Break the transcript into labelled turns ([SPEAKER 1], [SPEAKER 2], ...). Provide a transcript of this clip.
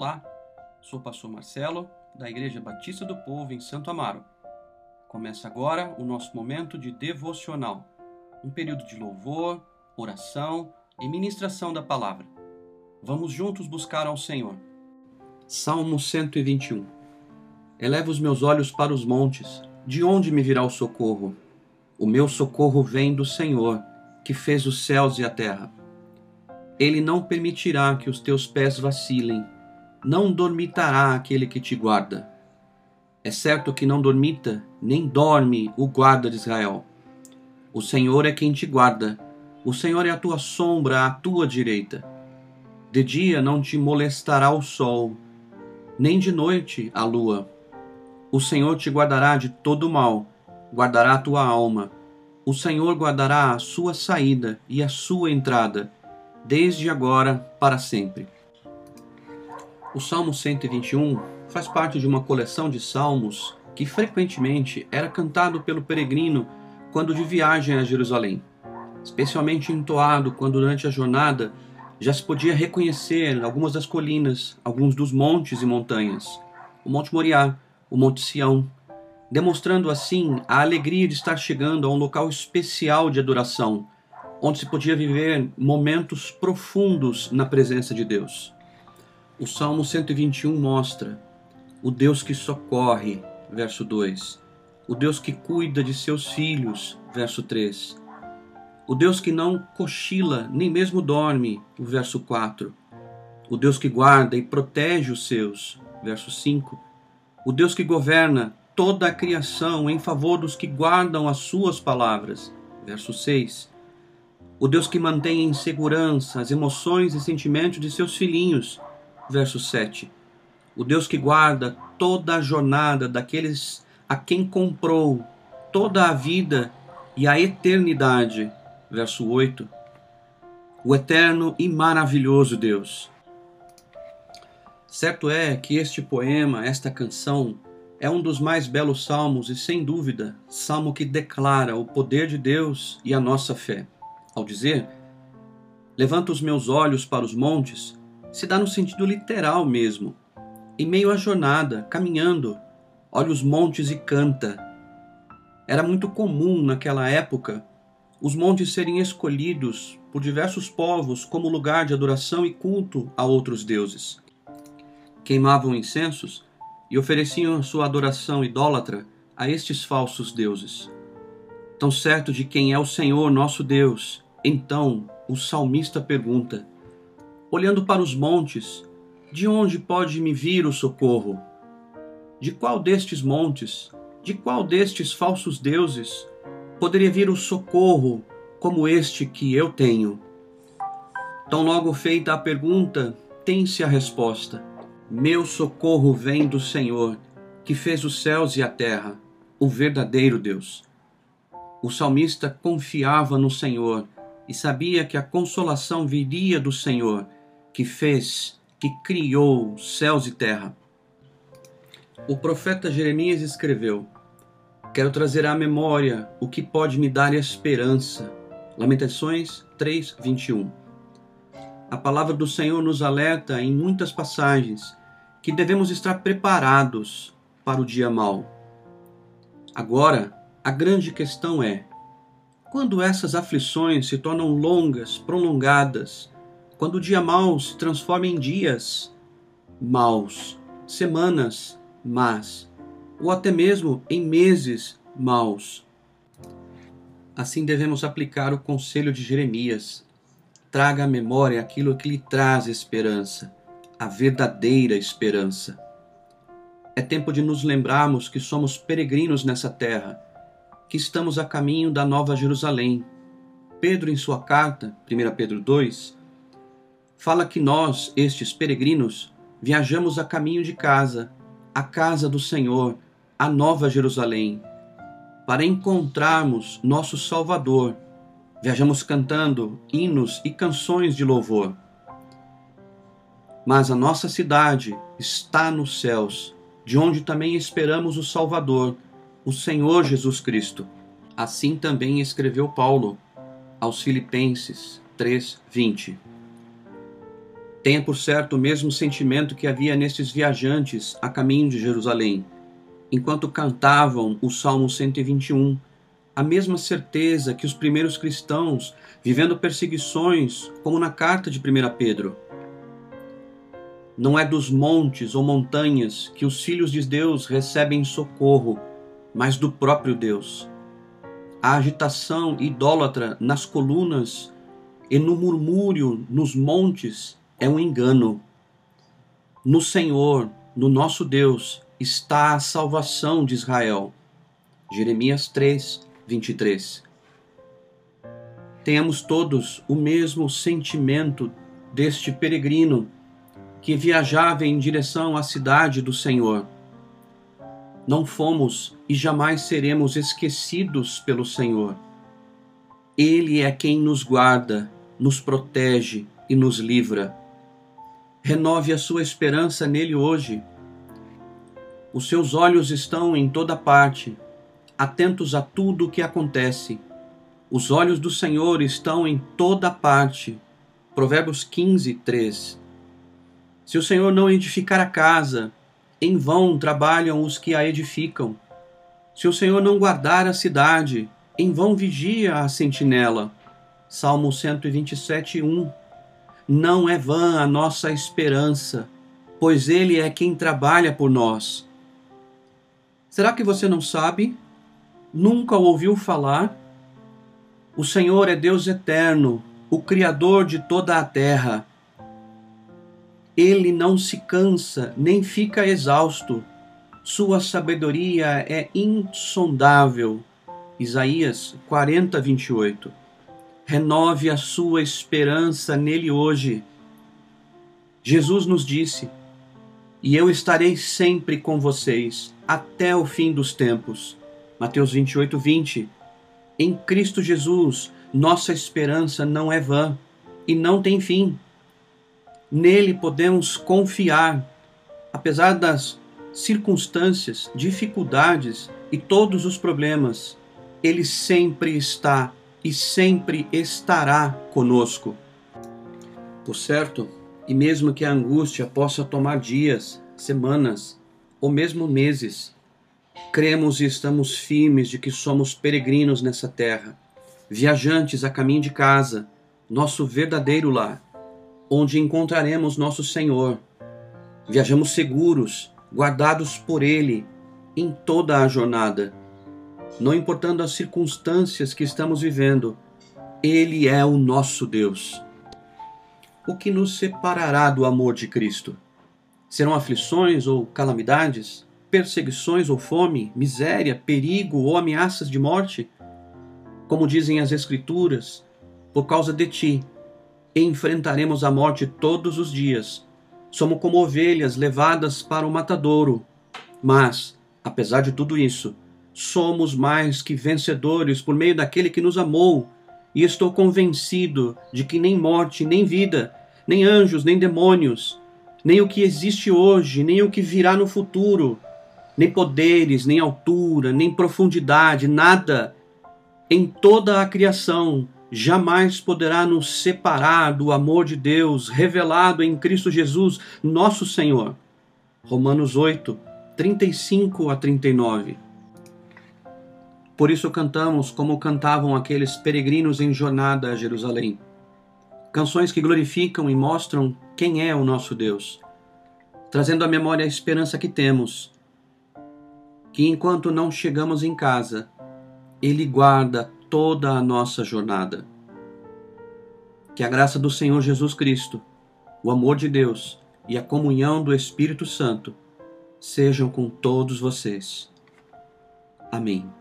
[SPEAKER 1] Olá, sou o pastor Marcelo, da Igreja Batista do Povo em Santo Amaro. Começa agora o nosso momento de devocional, um período de louvor, oração e ministração da palavra. Vamos juntos buscar ao Senhor. Salmo 121 Eleva os meus olhos para os montes, de onde me virá o socorro? O meu socorro vem do Senhor, que fez os céus e a terra. Ele não permitirá que os teus pés vacilem, não dormitará aquele que te guarda. É certo que não dormita, nem dorme o guarda de Israel. O Senhor é quem te guarda, o Senhor é a tua sombra à tua direita. De dia não te molestará o sol, nem de noite a lua. O Senhor te guardará de todo mal, guardará a tua alma. O Senhor guardará a sua saída e a sua entrada, desde agora para sempre. O Salmo 121 faz parte de uma coleção de salmos que frequentemente era cantado pelo peregrino quando de viagem a Jerusalém, especialmente entoado quando durante a jornada já se podia reconhecer algumas das colinas, alguns dos montes e montanhas, o Monte Moriá, o Monte Sião, demonstrando assim a alegria de estar chegando a um local especial de adoração, onde se podia viver momentos profundos na presença de Deus. O Salmo 121 mostra o Deus que socorre, verso 2, o Deus que cuida de seus filhos, verso 3, o Deus que não cochila, nem mesmo dorme, o verso 4. O Deus que guarda e protege os seus, verso 5. O Deus que governa toda a criação em favor dos que guardam as suas palavras, verso 6. O Deus que mantém em segurança as emoções e sentimentos de seus filhinhos, verso 7. O Deus que guarda toda a jornada daqueles a quem comprou toda a vida e a eternidade, verso 8. O eterno e maravilhoso Deus. Certo é que este poema, esta canção, é um dos mais belos salmos e, sem dúvida, salmo que declara o poder de Deus e a nossa fé. Ao dizer, levanta os meus olhos para os montes, se dá no sentido literal mesmo. Em meio à jornada, caminhando, olha os montes e canta. Era muito comum naquela época os montes serem escolhidos por diversos povos como lugar de adoração e culto a outros deuses. Queimavam incensos e ofereciam sua adoração idólatra a estes falsos deuses. Tão certo de quem é o Senhor nosso Deus, então o salmista pergunta: Olhando para os montes, de onde pode me vir o socorro? De qual destes montes, de qual destes falsos deuses poderia vir o socorro como este que eu tenho? Tão logo feita a pergunta, tem-se a resposta. Meu socorro vem do Senhor, que fez os céus e a terra, o verdadeiro Deus. O salmista confiava no Senhor e sabia que a consolação viria do Senhor, que fez, que criou céus e terra. O profeta Jeremias escreveu: Quero trazer à memória o que pode me dar esperança. Lamentações 3, 21. A palavra do Senhor nos alerta em muitas passagens que devemos estar preparados para o dia mau. Agora, a grande questão é: quando essas aflições se tornam longas, prolongadas, quando o dia mau se transforma em dias maus, semanas más, ou até mesmo em meses maus. Assim devemos aplicar o conselho de Jeremias. Traga à memória aquilo que lhe traz esperança, a verdadeira esperança. É tempo de nos lembrarmos que somos peregrinos nessa terra, que estamos a caminho da Nova Jerusalém. Pedro, em sua carta, 1 Pedro 2, fala que nós, estes peregrinos, viajamos a caminho de casa, a casa do Senhor, a Nova Jerusalém, para encontrarmos nosso Salvador. Viajamos cantando hinos e canções de louvor. Mas a nossa cidade está nos céus, de onde também esperamos o Salvador, o Senhor Jesus Cristo. Assim também escreveu Paulo aos Filipenses 3:20. Tenha por certo o mesmo sentimento que havia nesses viajantes a caminho de Jerusalém, enquanto cantavam o Salmo 121, a mesma certeza que os primeiros cristãos, vivendo perseguições, como na carta de 1 Pedro. Não é dos montes ou montanhas que os filhos de Deus recebem socorro, mas do próprio Deus. A agitação idólatra nas colunas e no murmúrio nos montes é um engano. No Senhor, no nosso Deus, está a salvação de Israel. Jeremias 3, 23. Tenhamos todos o mesmo sentimento deste peregrino que viajava em direção à cidade do Senhor. Não fomos e jamais seremos esquecidos pelo Senhor. Ele é quem nos guarda, nos protege e nos livra. Renove a sua esperança nele hoje. Os seus olhos estão em toda parte, atentos a tudo o que acontece. Os olhos do Senhor estão em toda parte. Provérbios 15, 3. Se o Senhor não edificar a casa, em vão trabalham os que a edificam. Se o Senhor não guardar a cidade, em vão vigia a sentinela. Salmo 127, 1. Não é vã a nossa esperança, pois Ele é quem trabalha por nós. Será que você não sabe? Nunca ouviu falar? O Senhor é Deus eterno, o Criador de toda a terra. Ele não se cansa, nem fica exausto. Sua sabedoria é insondável. Isaías 40, 28 renove a sua esperança nele hoje. Jesus nos disse: E eu estarei sempre com vocês até o fim dos tempos. Mateus 28, 20. Em Cristo Jesus, nossa esperança não é vã e não tem fim. Nele podemos confiar, apesar das circunstâncias, dificuldades e todos os problemas. Ele sempre está e sempre estará conosco. Por certo, e mesmo que a angústia possa tomar dias, semanas ou mesmo meses, cremos e estamos firmes de que somos peregrinos nessa terra, viajantes a caminho de casa, nosso verdadeiro lar, onde encontraremos nosso Senhor. Viajamos seguros, guardados por Ele em toda a jornada não importando as circunstâncias que estamos vivendo, Ele é o nosso Deus. O que nos separará do amor de Cristo? Serão aflições ou calamidades? Perseguições ou fome? Miséria, perigo ou ameaças de morte? Como dizem as Escrituras, por causa de ti, enfrentaremos a morte todos os dias. Somos como ovelhas levadas para o matadouro. Mas, apesar de tudo isso, somos mais que vencedores por meio daquele que nos amou, e estou convencido de que nem morte, nem vida, nem anjos, nem demônios, nem o que existe hoje, nem o que virá no futuro, nem poderes, nem altura, nem profundidade, nada em toda a criação jamais poderá nos separar do amor de Deus revelado em Cristo Jesus, nosso Senhor. Romanos 8, 35 a 39. Por isso cantamos como cantavam aqueles peregrinos em jornada a Jerusalém. Canções que glorificam e mostram quem é o nosso Deus, trazendo à memória a esperança que temos, que enquanto não chegamos em casa, Ele guarda toda a nossa jornada. Que a graça do Senhor Jesus Cristo, o amor de Deus e a comunhão do Espírito Santo sejam com todos vocês. Amém.